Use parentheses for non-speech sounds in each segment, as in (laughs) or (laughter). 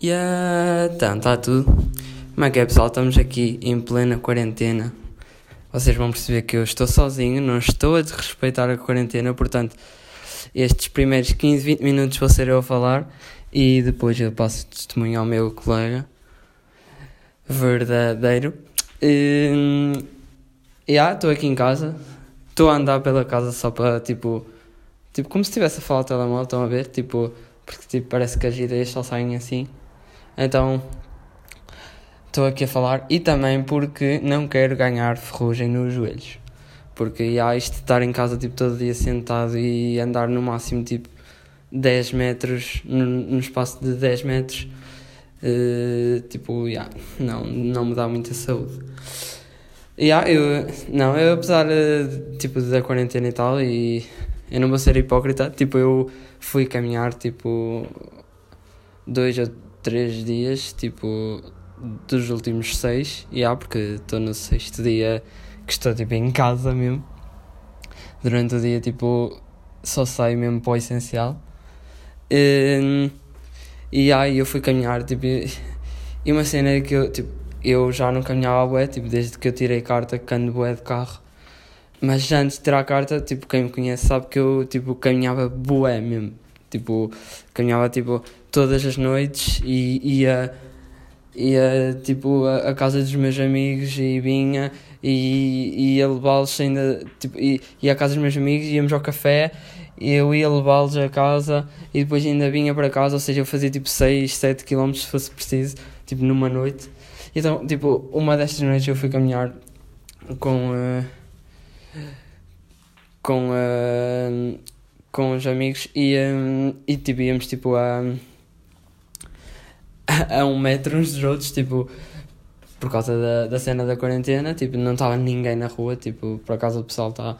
E yeah, então, está tudo. Como é que é pessoal? Estamos aqui em plena quarentena. Vocês vão perceber que eu estou sozinho, não estou a desrespeitar a quarentena, portanto, estes primeiros 15, 20 minutos vou ser eu a falar e depois eu passo testemunho ao meu colega verdadeiro. E, yeah, estou aqui em casa, estou a andar pela casa só para tipo, tipo como se estivesse a falar ao telemóvel, estão a ver? Tipo, porque tipo, parece que as ideias só saem assim. Então estou aqui a falar e também porque não quero ganhar ferrugem nos joelhos. Porque há isto de estar em casa tipo, todo dia sentado e andar no máximo tipo 10 metros, no, espaço de 10 metros, uh, tipo, yeah, não, não me dá muita saúde. Yeah, eu, não, eu apesar tipo, da quarentena e tal, e eu não vou ser hipócrita, tipo, eu fui caminhar tipo dois ou três dias, tipo, dos últimos seis, e yeah, porque estou no sexto dia que estou, tipo, em casa mesmo. Durante o dia, tipo, só saio mesmo para o essencial. E, e aí eu fui caminhar, tipo, e uma cena que eu, tipo, eu já não caminhava bué, tipo, desde que eu tirei carta que ando bué de carro. Mas antes de tirar a carta, tipo, quem me conhece sabe que eu, tipo, caminhava bué mesmo. Tipo, caminhava, tipo, todas as noites e ia, ia tipo, a casa dos meus amigos e vinha e ia levá-los ainda, tipo, ia, à casa dos meus amigos, íamos ao café, eu ia levá-los a casa e depois ainda vinha para casa, ou seja, eu fazia tipo 6, 7 km se fosse preciso, tipo, numa noite. Então, tipo, uma destas noites eu fui caminhar com... Uh, com uh, com os amigos e, um, e tipo, íamos tipo a, (laughs) a um metro uns dos outros, tipo, por causa da, da cena da quarentena, tipo, não estava ninguém na rua, tipo, por acaso o pessoal está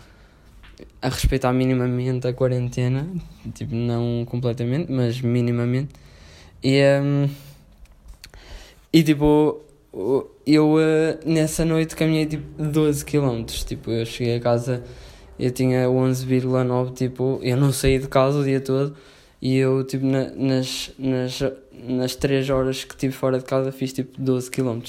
a respeitar minimamente a quarentena, tipo, não completamente, mas minimamente. E, um, e tipo, eu uh, nessa noite caminhei tipo 12 km, tipo, eu cheguei a casa eu tinha 11,9, tipo, eu não saí de casa o dia todo e eu, tipo, na, nas, nas, nas 3 horas que estive fora de casa fiz, tipo, 12 km.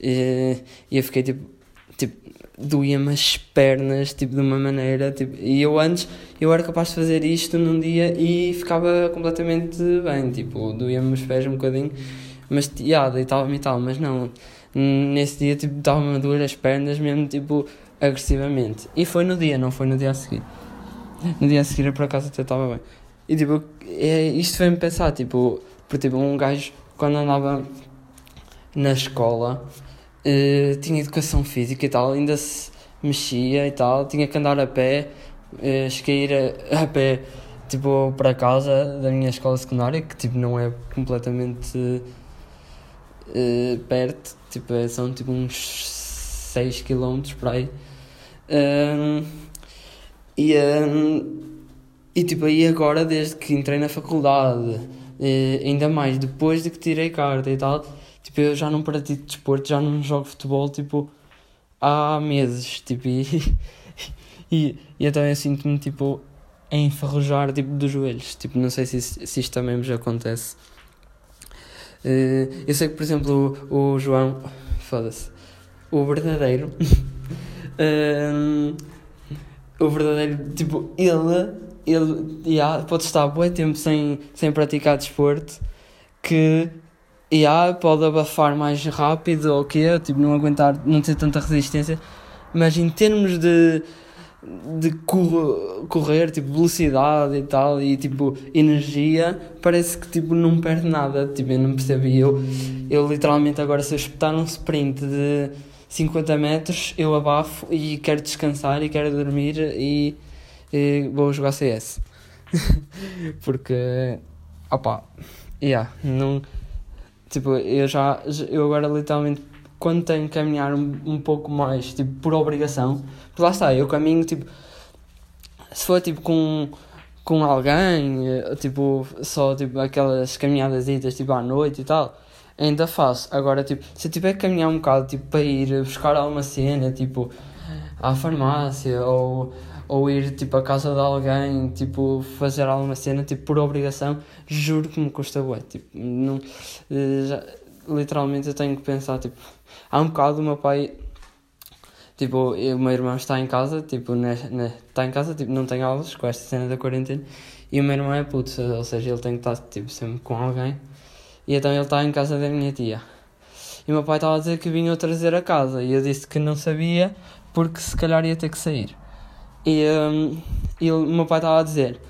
E, e eu fiquei, tipo, tipo doía-me as pernas, tipo, de uma maneira, tipo, e eu antes, eu era capaz de fazer isto num dia e ficava completamente bem, tipo, doía-me os pés um bocadinho, mas, já, yeah, deitava-me e tal, mas não, nesse dia, tipo, estava-me a doer as pernas mesmo, tipo, agressivamente. E foi no dia, não foi no dia a seguir. No dia a seguir, eu por acaso até estava bem. E tipo, é, isto fez-me pensar, tipo, por tipo, um gajo, quando andava na escola, uh, tinha educação física e tal, ainda se mexia e tal, tinha que andar a pé, uh, cheguei a ir (laughs) a, pé, tipo, para casa da minha escola secundária, que tipo, não é completamente uh, perto, tipo, são tipo uns 6 km por aí. Um, e, um, e tipo, aí agora, desde que entrei na faculdade, ainda mais depois de que tirei carta e tal, tipo, eu já não pratico desporto, já não jogo futebol, tipo, há meses, tipo, e, (laughs) e, e então eu sinto-me, tipo, a enferrujar, tipo, dos joelhos, tipo, não sei se, se isto também me acontece. Uh, eu sei que, por exemplo, o, o João, foda-se, o verdadeiro (laughs) um, o verdadeiro, tipo, ele, ele yeah, pode estar bom tempo sem, sem praticar desporto, que yeah, pode abafar mais rápido ou o quê, tipo, não aguentar, não ter tanta resistência, mas em termos de, de correr, correr, tipo, velocidade e tal, e tipo, energia, parece que tipo, não perde nada, tipo, eu não percebi, eu, eu literalmente agora se eu espetar um sprint de 50 metros, eu abafo e quero descansar e quero dormir e, e vou jogar CS. (laughs) Porque, opá, yeah, não, tipo, eu já, eu agora literalmente, quando tenho que caminhar um, um pouco mais, tipo, por obrigação, porque lá está, eu caminho, tipo, se for, tipo, com com alguém, eh, tipo, só tipo aquelas caminhadas tipo à noite e tal, ainda faço. Agora, tipo, se eu tiver que caminhar um bocado, tipo, para ir buscar alguma cena, tipo, à farmácia ou, ou ir tipo à casa de alguém, tipo fazer alguma cena, tipo por obrigação, juro que me custa bué, tipo, não, eh, já, literalmente eu tenho que pensar, tipo, há um bocado o meu pai, tipo, o meu irmão está em casa, tipo, na, na, está em casa, tipo, não tem aulas com esta cena da quarentena, e o meu irmão é puto, ou seja, ele tem que estar, tipo, sempre com alguém, e então ele está em casa da minha tia. E o meu pai estava a dizer que vinha trazer a casa, e eu disse que não sabia, porque se calhar ia ter que sair. E, um, e o meu pai estava a dizer: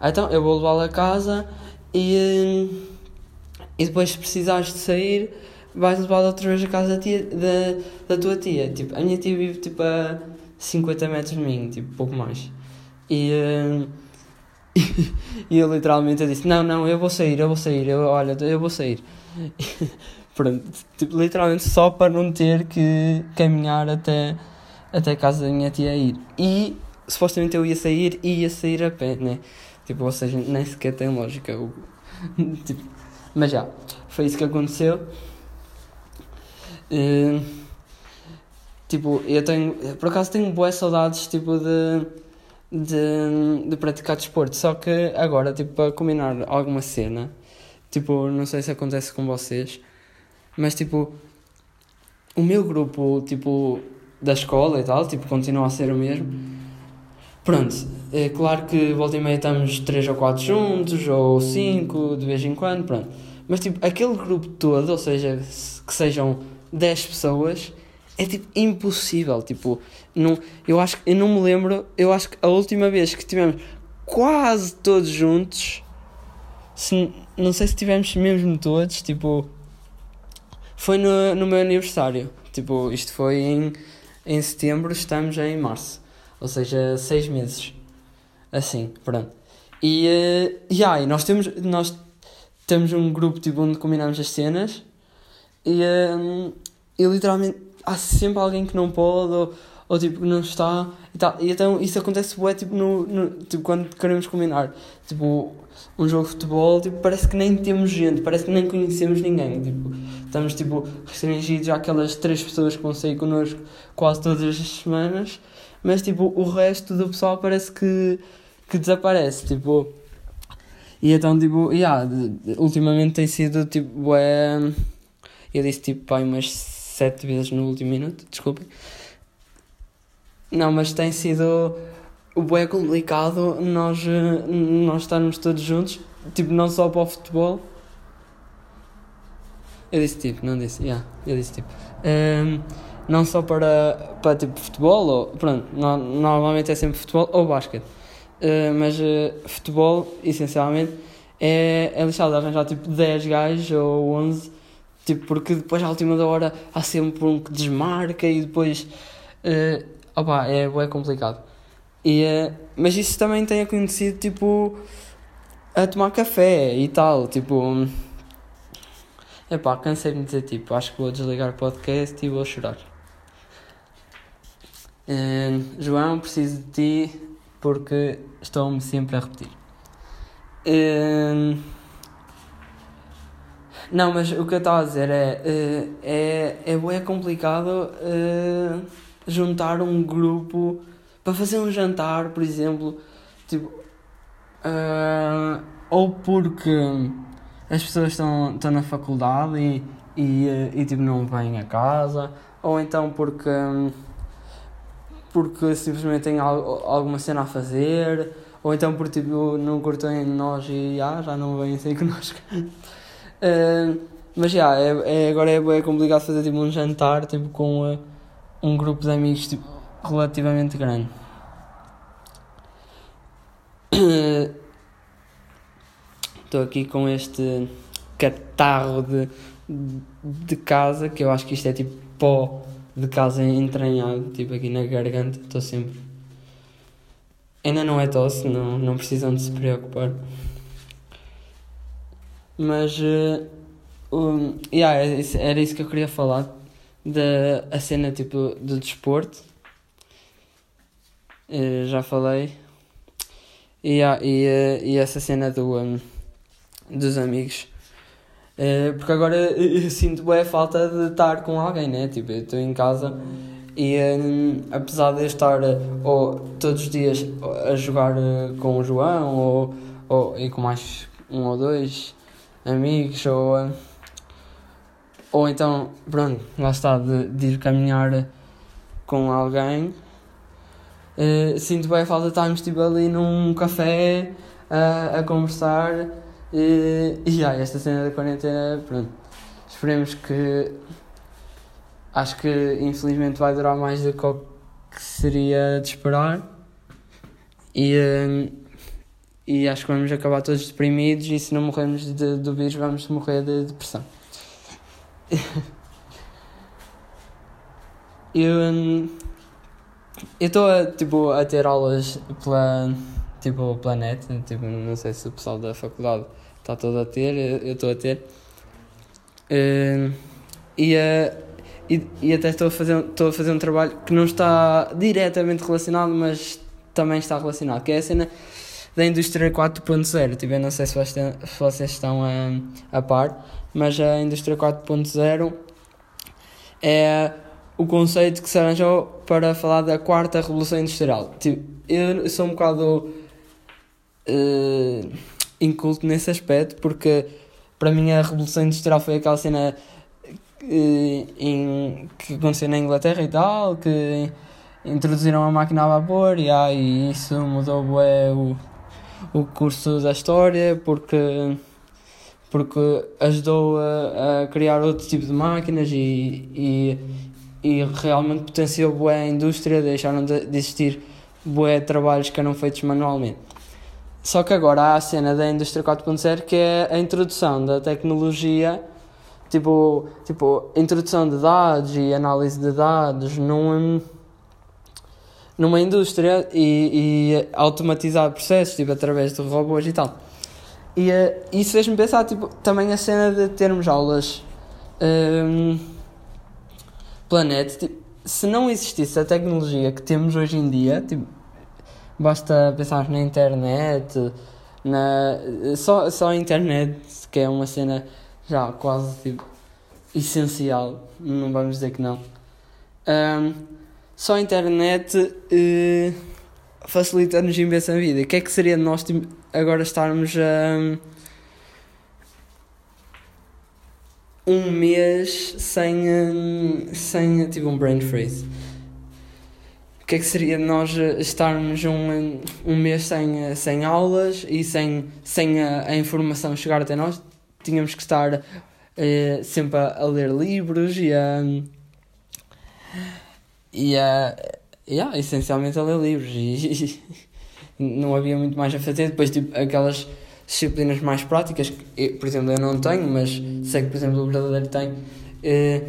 Então eu vou levá-lo a casa e, um, e depois, se precisares de sair, vais levá-lo outra vez a casa da, tia, da, da tua tia. Tipo, a minha tia vive tipo a 50 metros de mim, tipo, pouco mais. E, um, e eu literalmente eu disse: Não, não, eu vou sair, eu vou sair, eu, olha, eu vou sair. (laughs) Pronto, tipo, literalmente só para não ter que caminhar até, até a casa da minha tia ir. E supostamente eu ia sair e ia sair a pé, né? Tipo, ou seja, nem sequer tem lógica. O, (laughs) tipo, mas já, foi isso que aconteceu. Uh, tipo, eu tenho, por acaso tenho boas saudades, tipo, de, de, de praticar desporto, só que agora, tipo, para combinar alguma cena, tipo, não sei se acontece com vocês, mas tipo, o meu grupo, tipo, da escola e tal, tipo, continua a ser o mesmo, Pronto, é claro que volta e meia estamos 3 ou 4 juntos, ou 5 de vez em quando, pronto. Mas tipo, aquele grupo todo, ou seja, que sejam 10 pessoas, é tipo impossível. Tipo, não, eu acho eu não me lembro, eu acho que a última vez que tivemos quase todos juntos, se, não sei se tivemos mesmo todos, tipo, foi no, no meu aniversário. Tipo, isto foi em, em setembro, estamos em março. Ou seja, seis meses. Assim, pronto. E, uh, yeah, e nós temos, nós temos um grupo tipo, onde combinamos as cenas e, uh, e literalmente há sempre alguém que não pode ou, ou tipo não está e tal. E então isso acontece bué, tipo, no, no, tipo, quando queremos combinar. Tipo, um jogo de futebol, tipo, parece que nem temos gente, parece que nem conhecemos ninguém. Tipo, estamos tipo restringidos àquelas três pessoas que vão sair connosco quase todas as semanas mas tipo, o resto do pessoal parece que, que desaparece, tipo. E então, tipo, yeah, ultimamente tem sido, tipo, é. Eu disse, tipo, pai, umas sete vezes no último minuto, desculpem. Não, mas tem sido. É complicado nós, nós estarmos todos juntos, tipo, não só para o futebol. Eu disse tipo, não disse, yeah, eu disse tipo. Um, não só para, para tipo futebol, ou, pronto, no, normalmente é sempre futebol ou basquete, uh, mas uh, futebol, essencialmente, é, é lixado arranjar tipo 10 gajos ou 11, tipo, porque depois à última da hora há sempre um que desmarca e depois, uh, opa, é, é complicado. E, uh, mas isso também tem acontecido, tipo, a tomar café e tal, tipo... Epá, cansei-me de dizer tipo, acho que vou desligar o podcast e vou chorar. Uh, João, preciso de ti porque estou-me sempre a repetir. Uh, não, mas o que eu estava a dizer é. Uh, é, é, é complicado uh, juntar um grupo para fazer um jantar, por exemplo. Tipo. Uh, ou porque as pessoas estão, estão na faculdade e, e, e tipo, não vêm a casa, ou então porque. Porque simplesmente tem alguma cena a fazer, ou então porque tipo, não curtem nós e ah, já não vêm sair (laughs) connosco. Uh, mas já, é, é, agora é, é complicado fazer tipo, um jantar tipo, com uh, um grupo de amigos tipo, relativamente grande. (coughs) Estou aqui com este catarro de, de casa que eu acho que isto é tipo pó de casa entranhado, tipo aqui na garganta, estou sempre. Ainda não é tosse, não, não precisam de se preocupar. Mas, uh, um, yeah, era isso que eu queria falar, da a cena tipo do desporto. Uh, já falei. E, uh, e essa cena do, um, dos amigos Uh, porque agora eu, sinto bem a falta de estar com alguém, né? Tipo, eu estou em casa E um, apesar de eu estar ou, todos os dias a jogar com o João ou, ou, e com mais um ou dois amigos ou, ou então, pronto, lá está, de, de ir caminhar com alguém, uh, sinto bem a falta de estarmos tipo, ali num café uh, a conversar. Uh, e yeah, esta cena da quarentena, pronto, esperemos que acho que infelizmente vai durar mais do que que seria de esperar. E, e acho que vamos acabar todos deprimidos e se não morrermos de, do vírus vamos morrer de depressão. (laughs) eu estou a, tipo, a ter aulas pela, tipo, pela net, tipo, não sei se o pessoal da faculdade está todo a ter, eu estou a ter. Uh, e, uh, e, e até estou a, fazer, estou a fazer um trabalho que não está diretamente relacionado, mas também está relacionado, que é a cena da indústria 4.0. Tipo, eu não sei se vocês estão a, a par, mas a indústria 4.0 é o conceito que se arranjou para falar da quarta revolução industrial. Tipo, eu sou um bocado uh, inculto nesse aspecto, porque para mim a revolução industrial foi aquela cena uh, em, que aconteceu na Inglaterra e tal, que introduziram a máquina a vapor e aí isso mudou bué, o, o curso da história, porque porque ajudou a, a criar outro tipo de máquinas e, e, e realmente potenciou boa a indústria, deixaram de, de existir boé trabalhos que eram feitos manualmente. Só que agora há a cena da indústria 4.0 que é a introdução da tecnologia, tipo, tipo introdução de dados e análise de dados num, numa indústria e, e automatizar processos tipo, através de robôs e tal. E uh, isso fez-me pensar, tipo, também a cena de termos aulas um, planeta, tipo, se não existisse a tecnologia que temos hoje em dia, tipo, basta pensar na internet, na, só, só a internet, que é uma cena já quase tipo, essencial, não vamos dizer que não. Um, só a internet uh, facilita-nos imensa a vida. O que é que seria de nós agora estarmos a. um mês sem, sem tipo um brain freeze. O que é que seria nós estarmos um, um mês sem, sem aulas e sem, sem a, a informação chegar até nós? Tínhamos que estar uh, sempre a, a, ler livros e a. e a. Yeah, essencialmente a ler livros e, (laughs) não havia muito mais a fazer. Depois, tipo, aquelas disciplinas mais práticas, que, por exemplo, eu não tenho, mas sei que, por exemplo, o verdadeiro tem. Eh,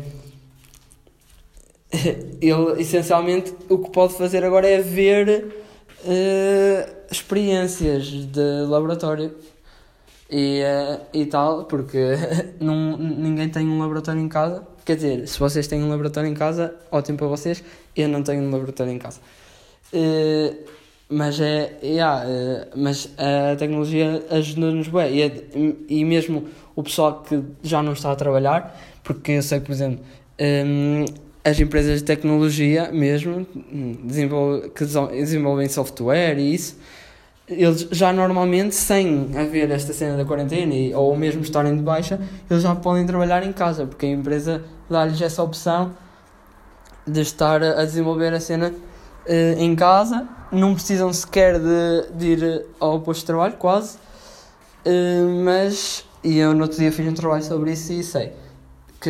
(laughs) ele, essencialmente, o que pode fazer agora é ver eh, experiências de laboratório e, uh, e tal, porque (laughs) não, ninguém tem um laboratório em casa. Quer dizer, se vocês têm um laboratório em casa, ótimo para vocês. Eu não tenho um laboratório em casa. Uh, mas é. Yeah, uh, mas a tecnologia ajuda-nos bem. E, é, e mesmo o pessoal que já não está a trabalhar, porque eu sei que, por exemplo, um, as empresas de tecnologia mesmo, desenvolve, que desenvolvem software e isso, eles já normalmente, sem haver esta cena da quarentena e, ou mesmo estarem de baixa, eles já podem trabalhar em casa, porque a empresa dá-lhes essa opção de estar a desenvolver a cena uh, em casa, não precisam sequer de, de ir ao posto de trabalho, quase. Uh, mas, e eu no outro dia fiz um trabalho sobre isso e sei que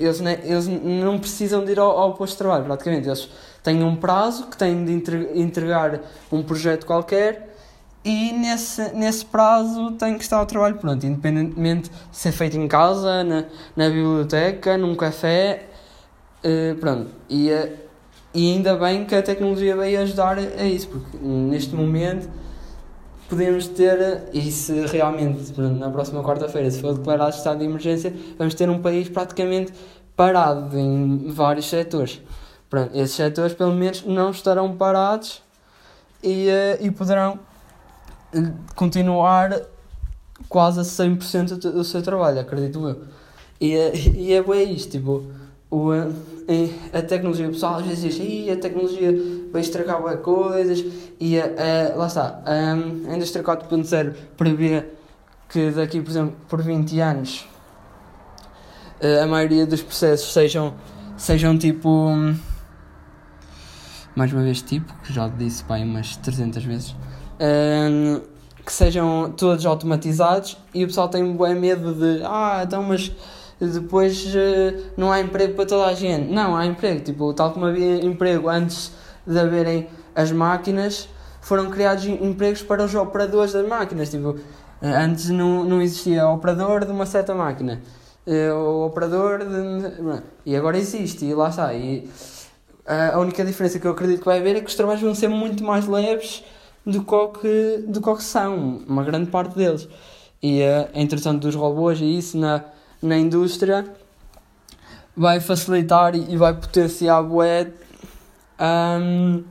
eles, eles não precisam de ir ao, ao posto de trabalho, praticamente. Eles têm um prazo que têm de entregar um projeto qualquer e nesse, nesse prazo têm que estar ao trabalho pronto, independentemente de ser feito em casa, na, na biblioteca, num café, uh, pronto. E uh, e ainda bem que a tecnologia veio ajudar a isso, porque neste momento podemos ter, e se realmente na próxima quarta-feira, se for declarado estado de emergência, vamos ter um país praticamente parado em vários setores. Pronto, esses setores, pelo menos, não estarão parados e, eh, e poderão eh, continuar quase a 100% do seu trabalho, acredito eu. E, eh, e é bem isto, tipo o, a tecnologia, o pessoal às vezes diz, a tecnologia vai estragar coisas, e a, a, lá está, a, a indústria 4.0 prevê que daqui, por exemplo, por 20 anos, a maioria dos processos sejam, sejam tipo, mais uma vez tipo, que já disse pai umas 300 vezes, que sejam todos automatizados, e o pessoal tem bom medo de, ah, então mas depois uh, não há emprego para toda a gente. Não, há emprego. Tipo, tal como havia emprego antes de haverem as máquinas, foram criados empregos para os operadores das máquinas. Tipo, eh, antes não, não existia operador de uma certa máquina. Uh, o operador de... E agora existe, e lá está. E a única diferença que eu acredito que vai haver é que os trabalhos vão ser muito mais leves do que, do que são, uma grande parte deles. E a introdução dos robôs e isso na na indústria vai facilitar e vai potenciar bué um,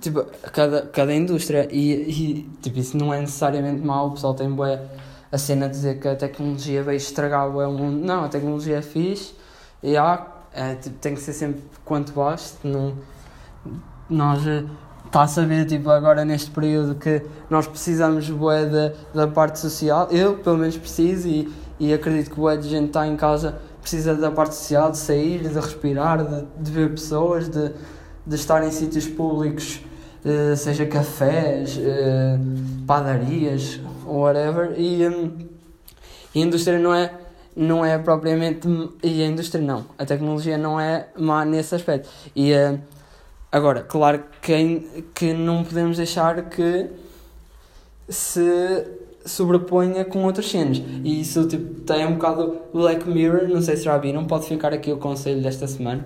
tipo, cada, cada indústria e, e tipo, isso não é necessariamente mau, o pessoal tem bué a cena de dizer que a tecnologia vai estragar o mundo. Não, a tecnologia é fixe e há, é, tipo, tem que ser sempre quanto basta. Não, nós está a saber tipo, agora neste período que nós precisamos bué da, da parte social. Eu pelo menos preciso e e acredito que o de gente está em casa precisa da parte social, de sair, de respirar, de, de ver pessoas, de, de estar em sítios públicos, uh, seja cafés, uh, padarias, whatever. E, um, e a indústria não é, não é propriamente. E a indústria não, a tecnologia não é má nesse aspecto. E uh, agora, claro que, que não podemos deixar que se sobreponha com outras cenas. E isso tipo, tem um bocado Black Mirror, não sei se já viram, pode ficar aqui o conselho desta semana.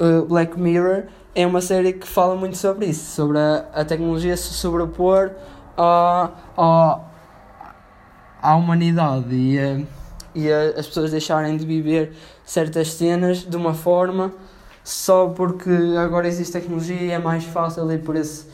Uh, Black Mirror é uma série que fala muito sobre isso, sobre a, a tecnologia se sobrepor à, à, à humanidade e, uh, e a, as pessoas deixarem de viver certas cenas de uma forma só porque agora existe tecnologia e é mais fácil ir por esse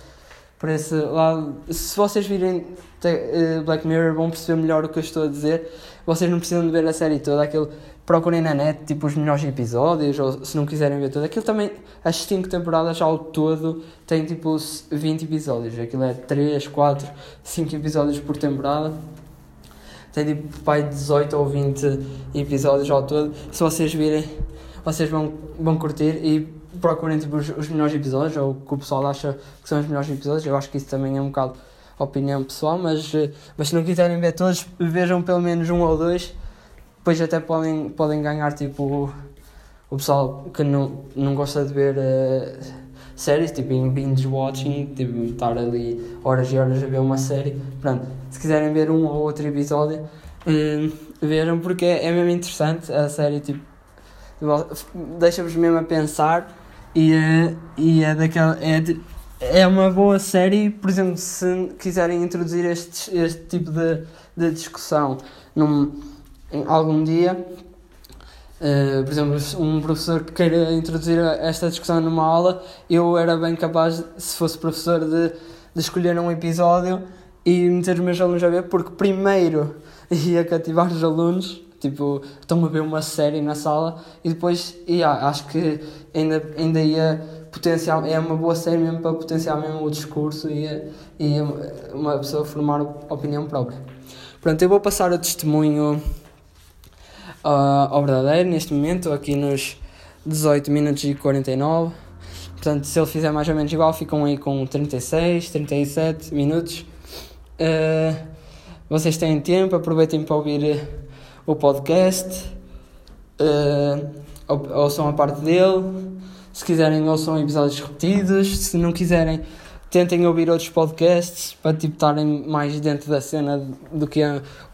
por esse lado. Se vocês virem uh, Black Mirror, vão perceber melhor o que eu estou a dizer. Vocês não precisam de ver a série toda, aquilo procurem na net, tipo os melhores episódios, ou se não quiserem ver tudo. Aquilo também, as 5 temporadas ao todo, tem tipo 20 episódios. Aquilo é 3, 4, 5 episódios por temporada. Tem tipo pai 18 ou 20 episódios ao todo. Se vocês virem, vocês vão, vão curtir e procurem tipo, os, os melhores episódios, ou o que o pessoal acha que são os melhores episódios. Eu acho que isso também é um bocado opinião pessoal, mas, eh, mas se não quiserem ver todos, vejam pelo menos um ou dois, depois até podem, podem ganhar tipo o pessoal que não, não gosta de ver uh, séries, tipo em binge watching, tipo estar ali horas e horas a ver uma série. Pronto, se quiserem ver um ou outro episódio, uh, vejam porque é, é mesmo interessante a série, tipo, deixa-vos mesmo a pensar e, uh, e é daquela. É é uma boa série, por exemplo, se quiserem introduzir este, este tipo de, de discussão num, em algum dia. Uh, por exemplo, um professor que queira introduzir esta discussão numa aula, eu era bem capaz, se fosse professor, de, de escolher um episódio e meter os meus alunos a ver, porque primeiro (laughs) ia cativar os alunos, tipo, estão a ver uma série na sala e depois, yeah, acho que ainda, ainda ia potencial, é uma boa série mesmo para potenciar mesmo o discurso e, e uma pessoa formar opinião própria. Pronto, eu vou passar o testemunho uh, ao verdadeiro neste momento, aqui nos 18 minutos e 49. Portanto, se ele fizer mais ou menos igual, ficam aí com 36, 37 minutos. Uh, vocês têm tempo, aproveitem para ouvir o podcast, uh, ouçam a parte dele se quiserem, ouçam episódios repetidos. Se não quiserem, tentem ouvir outros podcasts para tipo, estarem mais dentro da cena do que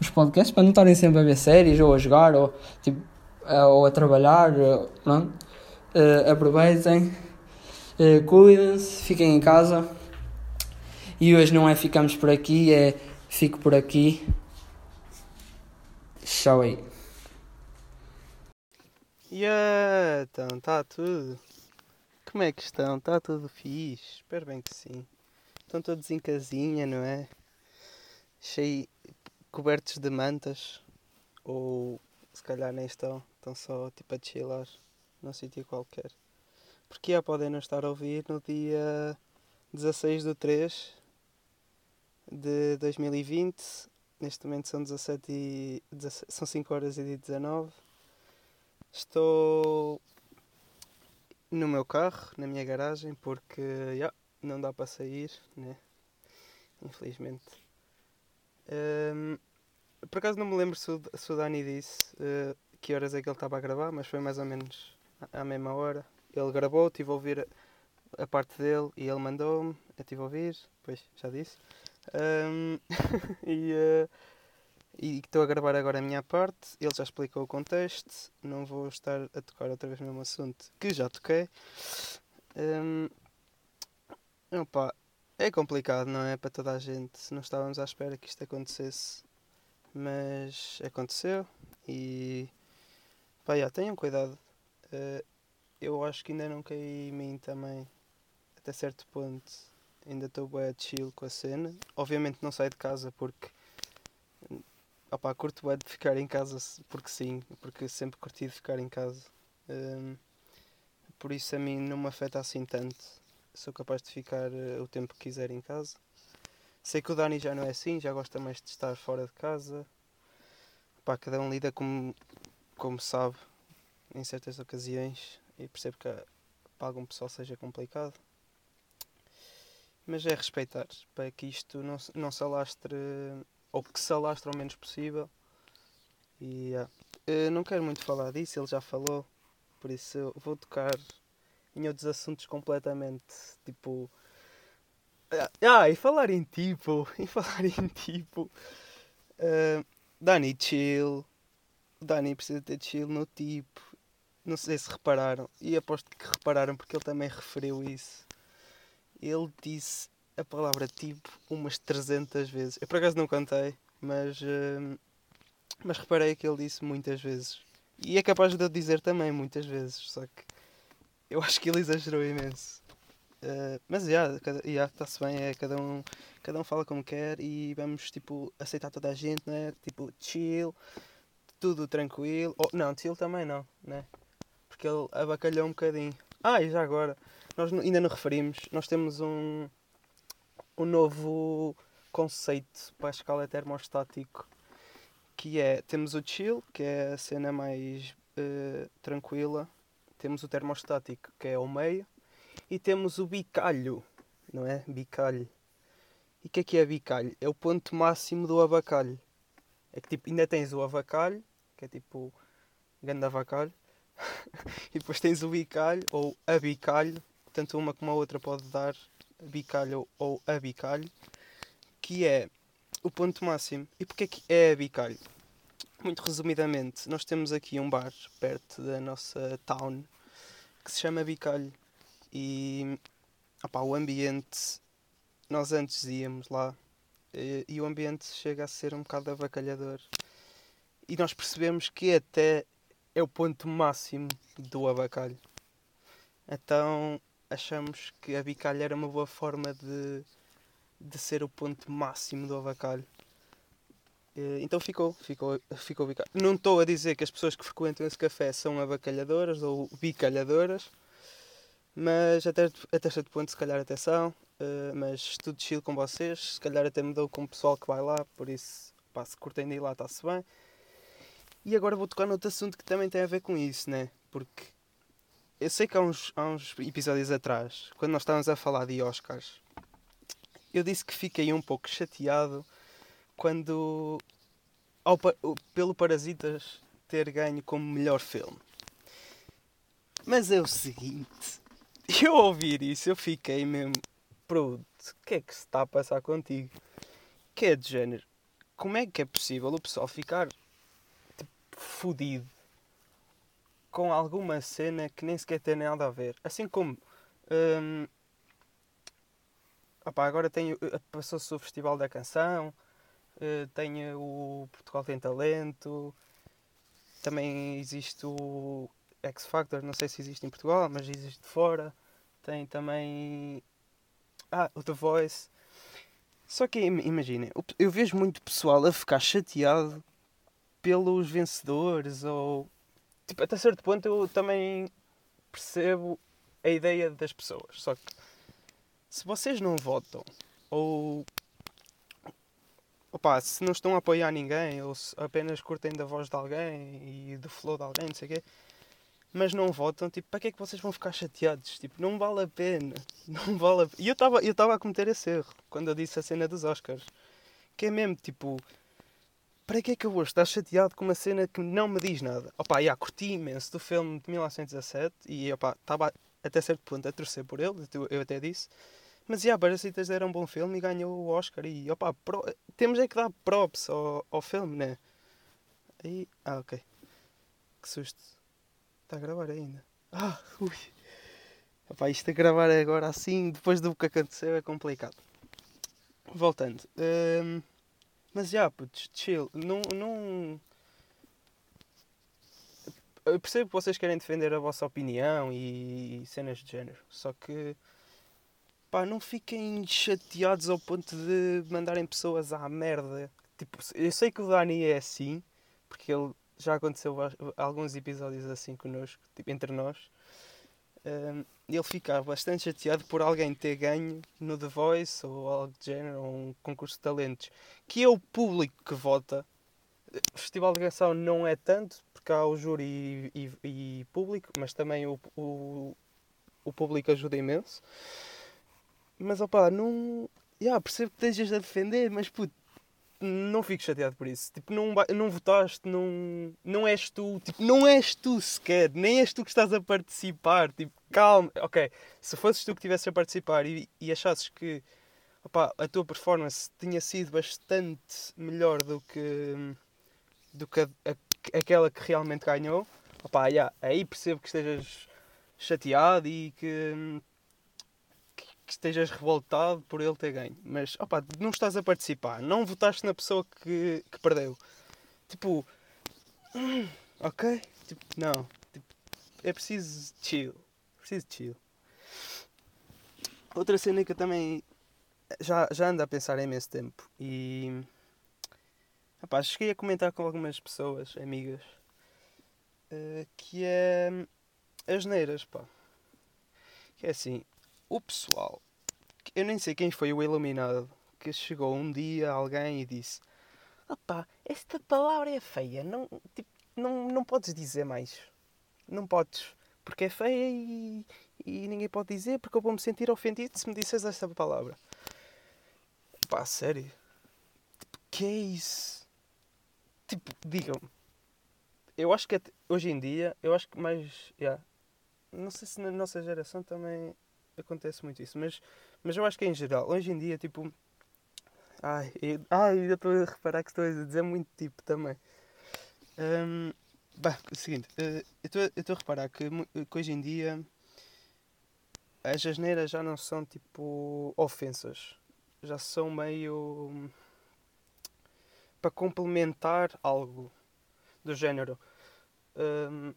os podcasts, para não estarem sempre a ver séries ou a jogar ou, tipo, ou a trabalhar. Pronto. Uh, aproveitem, uh, cuidem-se, fiquem em casa. E hoje não é ficamos por aqui, é fico por aqui. Tchau aí. Yeah, então tá tudo. Como é que estão? Está tudo fixe? Espero bem que sim. Estão todos em casinha, não é? Cheio, cobertos de mantas. Ou se calhar nem estão. Estão só tipo a chilar. num sítio qualquer. Porque já podem não estar a ouvir no dia 16 de 3 de 2020. Neste momento são 17 e 17, são 5 horas e 19. Estou no meu carro, na minha garagem, porque yeah, não dá para sair, né? Infelizmente. Um, por acaso não me lembro se o, se o Dani disse uh, que horas é que ele estava a gravar, mas foi mais ou menos à mesma hora. Ele gravou, estive a ouvir a, a parte dele e ele mandou-me, eu estive a ouvir, pois já disse. Um, (laughs) e uh, estou a gravar agora a minha parte. Ele já explicou o contexto, não vou estar a tocar outra vez no mesmo assunto que já toquei. Um, opa, é complicado, não é? Para toda a gente. Não estávamos à espera que isto acontecesse, mas aconteceu e pá, já, tenham cuidado. Uh, eu acho que ainda não caí em mim também, até certo ponto. Ainda estou bem chill com a cena. Obviamente não saio de casa porque opá, curto bem de ficar em casa porque sim, porque sempre curti de ficar em casa. Um, por isso a mim não me afeta assim tanto. Sou capaz de ficar uh, o tempo que quiser em casa. Sei que o Dani já não é assim, já gosta mais de estar fora de casa. Pá, cada um lida como, como sabe em certas ocasiões e percebo que para algum pessoal seja complicado. Mas é respeitar para que isto não, não se alastre ou que se alastre o menos possível. E yeah. não quero muito falar disso, ele já falou, por isso eu vou tocar em outros assuntos completamente tipo. Ah, e falar em tipo, (laughs) e falar em tipo. Uh, Dani chill. Dani precisa ter chill no tipo. Não sei se repararam. E aposto que repararam porque ele também referiu isso. Ele disse a palavra tipo umas 300 vezes. Eu por acaso não cantei, mas, uh, mas reparei que ele disse muitas vezes. E é capaz de eu dizer também muitas vezes, só que eu (laughs) acho que ele exagerou imenso. Uh, mas já, yeah, yeah, está-se bem, é, cada, um, cada um fala como quer e vamos tipo aceitar toda a gente, né? Tipo, chill, tudo tranquilo. Oh, não, chill também não, né? porque ele abacalhou um bocadinho. Ah, e já agora, nós ainda não referimos, nós temos um, um novo conceito para a escala termostático que é, temos o chill, que é a cena mais uh, tranquila, temos o termostático, que é ao meio, e temos o bicalho, não é? Bicalho. E o que é que é bicalho? É o ponto máximo do abacalho. É que tipo, ainda tens o avacalho, que é tipo ganda avacalho, (laughs) e depois tens o bicalho ou a bicalho, tanto uma como a outra pode dar bicalho ou a bicalho, que é o ponto máximo. E porquê que é a bicalho? Muito resumidamente, nós temos aqui um bar perto da nossa town que se chama Bicalho e o ambiente, nós antes íamos lá e, e o ambiente chega a ser um bocado avacalhador e nós percebemos que até é o ponto máximo do abacalho. Então achamos que a bicalha era uma boa forma de, de ser o ponto máximo do abacalho. Então ficou, ficou, ficou bicalho. Não estou a dizer que as pessoas que frequentam esse café são abacalhadoras ou bicalhadoras, mas até, até certo ponto se calhar até são, uh, mas tudo chill com vocês, se calhar até me dou com o pessoal que vai lá, por isso pá, se curtem de ir lá está-se bem. E agora vou tocar noutro assunto que também tem a ver com isso, né? Porque eu sei que há uns, há uns episódios atrás, quando nós estávamos a falar de Oscars, eu disse que fiquei um pouco chateado quando. Ao, pelo Parasitas ter ganho como melhor filme. Mas é o seguinte, (laughs) eu ouvir isso, eu fiquei mesmo. Pronto, o que é que se está a passar contigo? Que é de género. Como é que é possível o pessoal ficar fodido com alguma cena que nem sequer tem nada a ver. Assim como. Hum, opa, agora tenho. Eh, passou-se o Festival da Canção, uh, tenho o Portugal Tem Talento, também existe o X Factor, não sei se existe em Portugal, mas existe fora. Tem também. Ah, o The Voice. Só que imaginem, eu vejo muito pessoal a ficar chateado pelos vencedores ou tipo, até certo ponto eu também percebo a ideia das pessoas. Só que se vocês não votam ou opa, se não estão a apoiar ninguém ou se apenas curtem da voz de alguém e do flow de alguém, não sei o quê, mas não votam, tipo, para que é que vocês vão ficar chateados? Tipo, não vale a pena. (laughs) Não vale a... E eu estava eu a cometer esse erro quando eu disse a cena dos Oscars. Que é mesmo, tipo, para que é que eu vou estar chateado com uma cena que não me diz nada? Opa, já, curti imenso do filme de 1917 e, opa, estava até certo ponto a torcer por ele, eu até disse. Mas, já, Parasitas era um bom filme e ganhou o Oscar e, opa, pro... temos é que dar props ao, ao filme, né? Aí, ah, ok. Que susto. Está a gravar ainda. Ah, ui. Epá, isto a gravar agora assim, depois do que aconteceu, é complicado. Voltando. Um, mas já, putz, chill. Não, não. Eu percebo que vocês querem defender a vossa opinião e cenas de género. Só que. Pá, não fiquem chateados ao ponto de mandarem pessoas à merda. Tipo, eu sei que o Dani é assim, porque ele já aconteceu alguns episódios assim connosco, tipo, entre nós. Um, ele fica bastante chateado por alguém ter ganho no The Voice ou algo de género, ou um concurso de talentos, que é o público que vota. Festival de Canção não é tanto, porque há o júri e, e, e público, mas também o, o, o público ajuda imenso. Mas opá, não. Yeah, percebo que estejas a defender, mas puto, não fico chateado por isso. Tipo, não, não votaste, não, não és tu, tipo, não és tu sequer, nem és tu que estás a participar. Tipo, calma, ok. Se fosses tu que estivesse a participar e, e achasses que opa, a tua performance tinha sido bastante melhor do que, do que a, a, aquela que realmente ganhou, opa, yeah, aí percebo que estejas chateado e que que estejas revoltado por ele ter ganho. Mas, opa, não estás a participar. Não votaste na pessoa que, que perdeu. Tipo, hum, ok? Tipo, não. Tipo, é preciso chill. Preciso chill. Outra cena que eu também já, já ando a pensar há imenso tempo e. Rapaz, cheguei a comentar com algumas pessoas, amigas, uh, que é as neiras, pá. Que é assim, o pessoal, eu nem sei quem foi o iluminado, que chegou um dia alguém e disse: Opá, esta palavra é feia, não, tipo, não, não podes dizer mais. Não podes, porque é feia e, e ninguém pode dizer, porque eu vou me sentir ofendido se me disseres esta palavra. Pá, sério? Tipo, que é isso? Tipo, digam-me. Eu acho que hoje em dia, eu acho que mais. Yeah, não sei se na nossa geração também acontece muito isso, mas, mas eu acho que é em geral, hoje em dia, tipo. Ai, eu, ai, eu estou a reparar que estou a dizer muito tipo também. Um, bah, o seguinte, uh, eu estou a reparar que, que, hoje em dia as asneiras já não são tipo ofensas, já são meio para complementar algo do género. Um,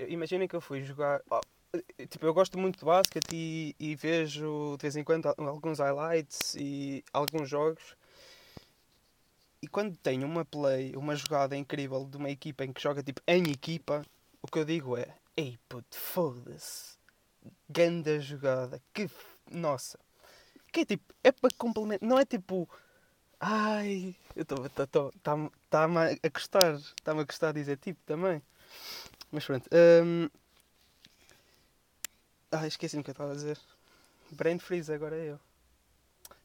imaginem que eu fui jogar. Oh, tipo, eu gosto muito de basquete e, e, vejo de vez em quando alguns highlights e alguns jogos. E quando tenho uma play, uma jogada incrível de uma equipa em que joga tipo em equipa, o que eu digo é: Ei puto, foda-se, ganda jogada, que nossa, que é tipo, é para complementar, não é tipo, ai, eu estou, está-me tá a gostar, está-me a gostar de dizer tipo também, mas pronto. Um, ah, esqueci-me o que eu estava a dizer. Brain freeze, agora é eu.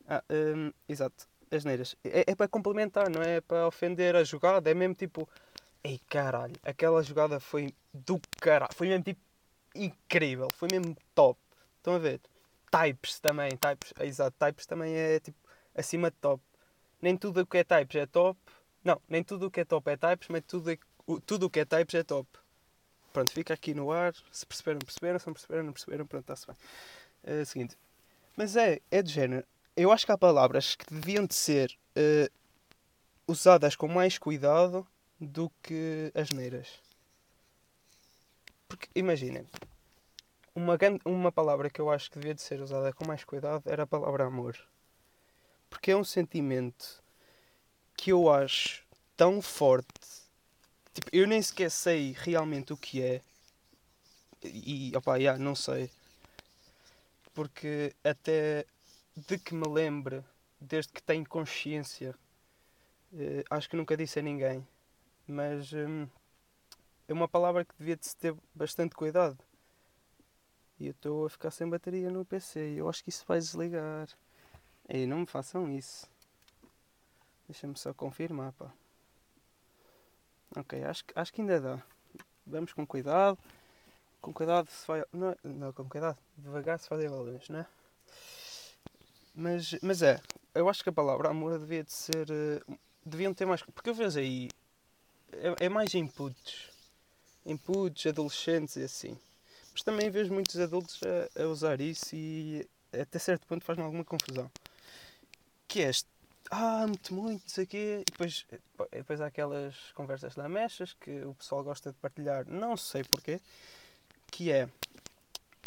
Ah, um, exato. As neiras. É, é para complementar, não é para ofender a jogada. É mesmo tipo. Ei caralho, aquela jogada foi do caralho. Foi mesmo tipo incrível. Foi mesmo top. Estão a ver? Types também. Types, exato. Types também é tipo acima de top. Nem tudo o que é types é top. Não, nem tudo o que é top é types, mas tudo, tudo o que é types é top. Pronto, fica aqui no ar. Se perceberam, perceberam. Se não perceberam, não perceberam. Pronto, está-se bem. Uh, seguinte. Mas é, é de género. Eu acho que há palavras que deviam de ser uh, usadas com mais cuidado do que as neiras. Porque, imaginem. Uma, uma palavra que eu acho que devia de ser usada com mais cuidado era a palavra amor. Porque é um sentimento que eu acho tão forte Tipo, eu nem sequer sei realmente o que é. E, opá, yeah, não sei. Porque até de que me lembre, desde que tenho consciência, eh, acho que nunca disse a ninguém. Mas hum, é uma palavra que devia de se ter bastante cuidado. E eu estou a ficar sem bateria no PC. Eu acho que isso vai desligar. Ei, não me façam isso. Deixa-me só confirmar, pá. Ok, acho, acho que ainda dá. Vamos com cuidado. Com cuidado se vai. Não, não com cuidado. Devagar se fazem balões, não é? Mas, mas é. Eu acho que a palavra amor devia de ser. eh, Deviam ter mais. Porque eu vejo aí. É, é mais inputs. Inputs, adolescentes e assim. Mas também vejo muitos adultos a, a usar isso e até certo ponto faz-me alguma confusão. Que é este. Ah, amo-te muito, não sei o quê. E depois, e depois há aquelas conversas lamechas que o pessoal gosta de partilhar, não sei porquê. Que é.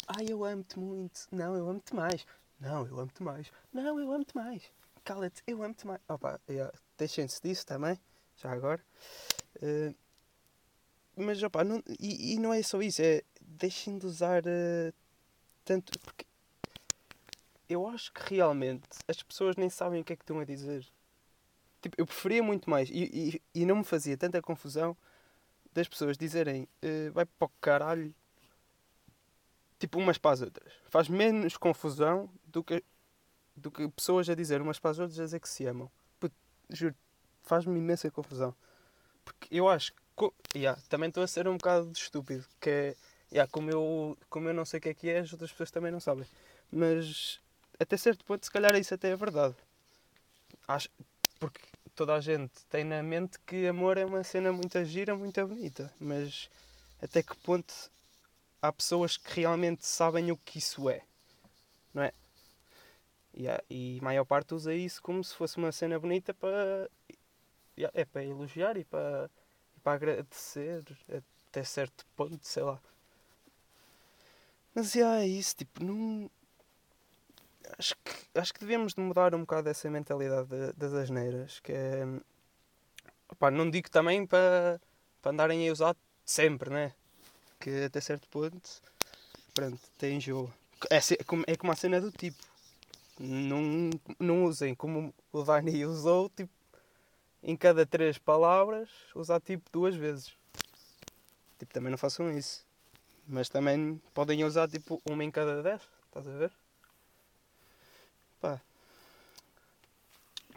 Ah, eu amo-te muito. Não, eu amo-te mais. Não, eu amo-te mais. Não, eu amo-te mais. Cala-te, eu amo-te mais. Opa, deixem-se disso também, já agora. Eh, mas, opa, não, e, e não é só isso, é deixem de usar eh, tanto. Porque eu acho que realmente as pessoas nem sabem o que é que estão a dizer. Tipo, eu preferia muito mais e, e, e não me fazia tanta confusão das pessoas dizerem eh, vai para o caralho tipo umas para as outras. Faz menos confusão do que, do que pessoas a dizer umas para as outras a dizer que se amam. Juro, faz-me imensa confusão. Porque eu acho que. Yeah, também estou a ser um bocado estúpido. Que é. Yeah, como, eu, como eu não sei o que é que é, as outras pessoas também não sabem. Mas até certo ponto, se calhar isso até é verdade. Acho, porque toda a gente tem na mente que amor é uma cena muito gira, muito bonita. Mas até que ponto há pessoas que realmente sabem o que isso é? Não é? E, há- e a maior parte usa isso como se fosse uma cena bonita para. É para elogiar e para, e para agradecer até certo ponto, sei lá. Mas yeah, é isso, tipo, não. Acho que, acho que devemos de mudar um bocado essa mentalidade da- das asneiras, que é. Opá, não digo também para, andarem a usar sempre, né? Que até certo ponto, pronto, tem jogo. É, como- é como a cena do tipo. Não, não usem como o Dani (laughs) usou, tipo, em cada três palavras, usar tipo duas vezes. Tipo, também não façam isso. Mas também podem usar tipo uma em cada dez, estás a ver? Pá.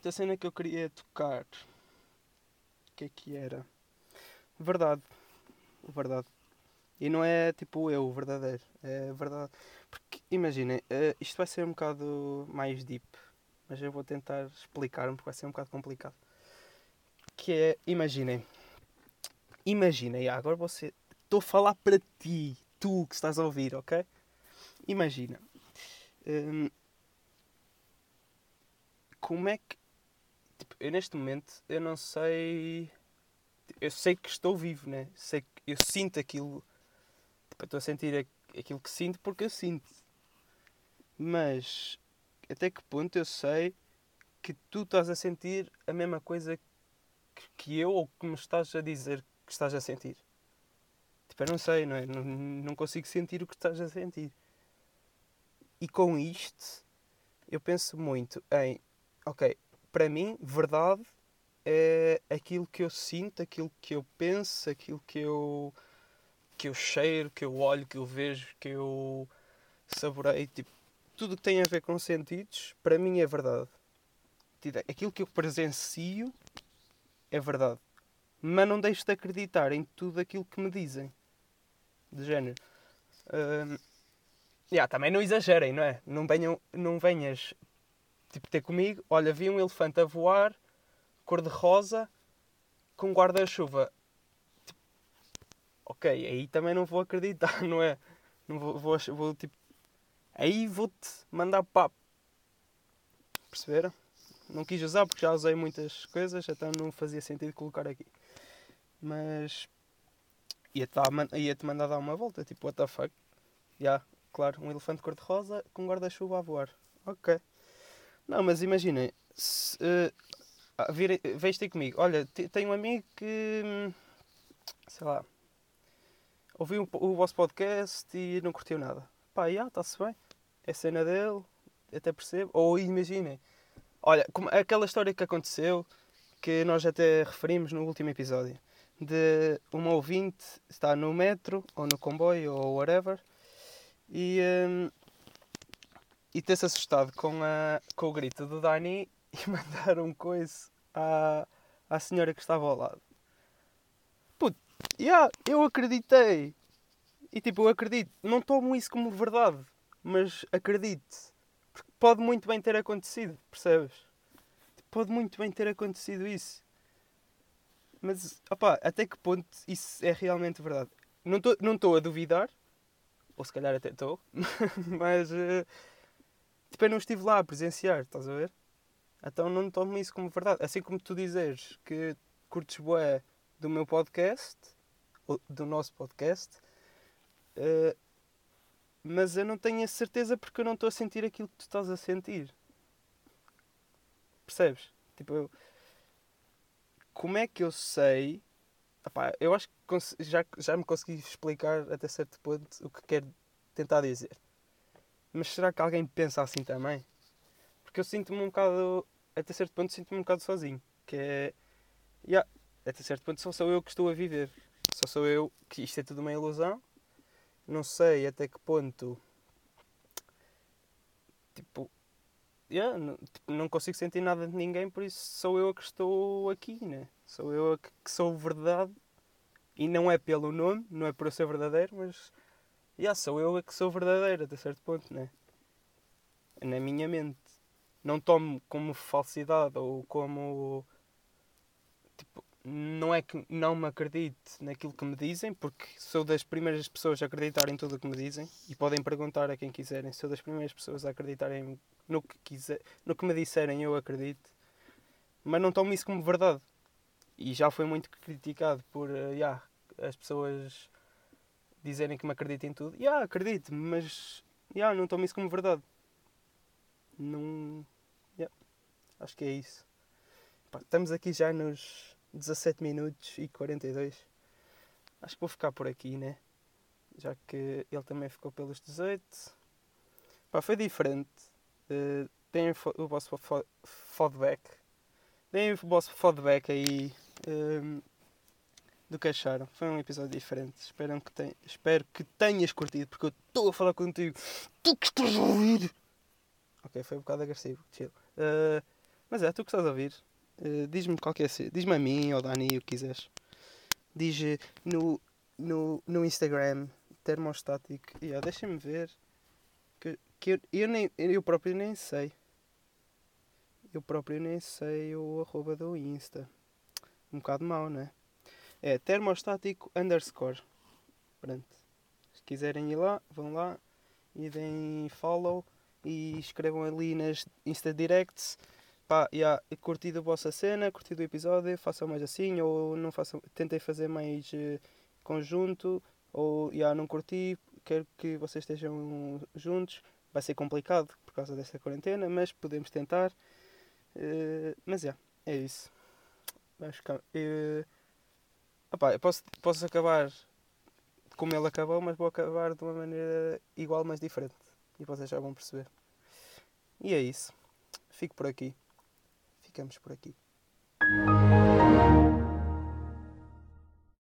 Outra cena que eu queria tocar. O que é que era? Verdade. Verdade. E não é tipo eu, verdadeiro. É verdade. Porque imaginem, eh, isto vai ser um bocado mais deep. Mas eu vou tentar explicar-me porque vai ser um bocado complicado. Que é, imaginem. Imaginem, agora você. Estou a falar para ti, tu que estás a ouvir, ok? Imagina. hum, como é que. Tipo, eu neste momento, eu não sei. Eu sei que estou vivo, né? Sei que eu sinto aquilo. Tipo, eu estou a sentir aqu- aquilo que sinto porque eu sinto. Mas até que ponto eu sei que tu estás a sentir a mesma coisa que, que eu ou que me estás a dizer que estás a sentir? Tipo, eu não sei, não é? Não, não consigo sentir o que estás a sentir. E com isto, eu penso muito em, ok, para mim, verdade é aquilo que eu sinto, aquilo que eu penso, aquilo que eu, que eu cheiro, que eu olho, que eu vejo, que eu saboreio. Tipo, tudo que tem a ver com sentidos, para mim é verdade. Tipo, Aquilo que eu presencio é verdade. Mas não deixo de acreditar em tudo aquilo que me dizem. De género. Hum, yeah, também não exagerem, não é? Não, venham, não venhas tipo, ter comigo. Olha, vi um elefante a voar, cor-de-rosa, com guarda-chuva. Tipo, ok, aí também não vou acreditar, (laughs) não é? Não vou, vou, vou tipo. Aí vou-te mandar papo. Perceberam? Não quis usar porque já usei muitas coisas, então não fazia sentido colocar aqui. Mas ia-te ia-te mandar dar uma volta, tipo, what the fuck? Já, claro, um elefante cor-de-rosa com guarda-chuva a voar. Ok. Não, mas imaginem, se, eh, ah, vens ter comigo. Olha, te- tenho um amigo que. hum, sei lá. ouviu o, o vosso podcast e não curtiu nada. Pá, já, está-se bem. É cena dele, até percebo. Ou imaginem, olha, como aquela história que aconteceu, que nós até referimos no último episódio, de uma ouvinte estar no metro, ou no comboio, ou whatever, e, hum, e ter-se assustado com, a, com o grito do Dani (laughs) e mandar um coice à, à senhora que estava ao lado. Puto, yeah, eu acreditei. E tipo, eu acredito. Não tomo isso como verdade, mas acredito. Porque pode muito bem ter acontecido, percebes? Pode muito bem ter acontecido isso. Mas, opá, até que ponto isso é realmente verdade? Não estou não a duvidar, ou se calhar até estou, (laughs) mas uh, tipo, eu não estive lá a presenciar, estás a ver? Então não tomo isso como verdade. Assim como tu dizeres que curtes boé do meu podcast, do nosso podcast, uh, mas eu não tenho a certeza porque eu não estou a sentir aquilo que tu estás a sentir. Percebes? Tipo, eu, como é que eu sei? Epá, eu acho que já, já me consegui explicar até certo ponto o que quero tentar dizer. Mas será que alguém pensa assim também? Porque eu sinto-me um bocado, até certo ponto, sinto-me um bocado sozinho. Que é. Yeah, até certo ponto só sou eu que estou a viver. Só sou eu que isto é tudo uma ilusão. Não sei até que ponto. Tipo. Yeah, não, tipo, não consigo sentir nada de ninguém, por isso sou eu que estou aqui, né? Sou eu que, que sou verdade. E não é pelo nome, não é por eu ser verdadeiro, mas. Yeah, sou eu a que sou verdadeiro até certo ponto, né? Na minha mente. Não tomo como falsidade ou como. Tipo, não é que não me acredite naquilo que me dizem, porque sou das primeiras pessoas a acreditar em tudo o que me dizem e podem perguntar a quem quiserem. Sou das primeiras pessoas a acreditarem no que, quiser, no que me disserem, eu acredito, mas não tomo isso como verdade. E já foi muito criticado por uh, yeah, as pessoas dizerem que me acreditam em tudo. Yeah, acredito, mas yeah, não tomo isso como verdade. Não. Yeah, acho que é isso. Pá, estamos aqui já nos 17 minutos e 42. Acho que vou ficar por aqui, né? Já que ele também ficou pelos 18. Pá, foi diferente. Uh, deem o vosso feedback. Deem o vosso feedback aí ehm, do que acharam. Foi um episódio diferente. Espero que, ten... Espero que tenhas curtido, porque eu estou a falar contigo. Tu que estás a ouvir! Ok, foi um bocado agressivo. Chill. Uh, mas é, tu que estás a ouvir. Eh, diz-me qualquer Diz-me a mim ou a Dani, o que quiseres. Diz eh, no, no, no Instagram, termostático. Yeah, Deixa-me ver. Que, que eu, eu, nem, eu próprio nem sei. Eu próprio nem sei o arroba do Insta. Um bocado mau, não é? É termostático underscore. Pronto. Se quiserem ir lá, vão lá e deem follow e escrevam ali nas Insta Directs pá, yeah, curti a vossa cena, curti o episódio, façam mais assim, ou não façam, tentem fazer mais uh, conjunto, ou yeah, não curti, quero que vocês estejam juntos. Vai ser complicado por causa desta quarentena, mas podemos tentar. Uh, mas yeah, é isso. Acho que, uh, opá, posso, posso acabar como ele acabou, mas vou acabar de uma maneira igual, mas diferente. E vocês já vão perceber. E é isso. Fico por aqui ficamos por aqui.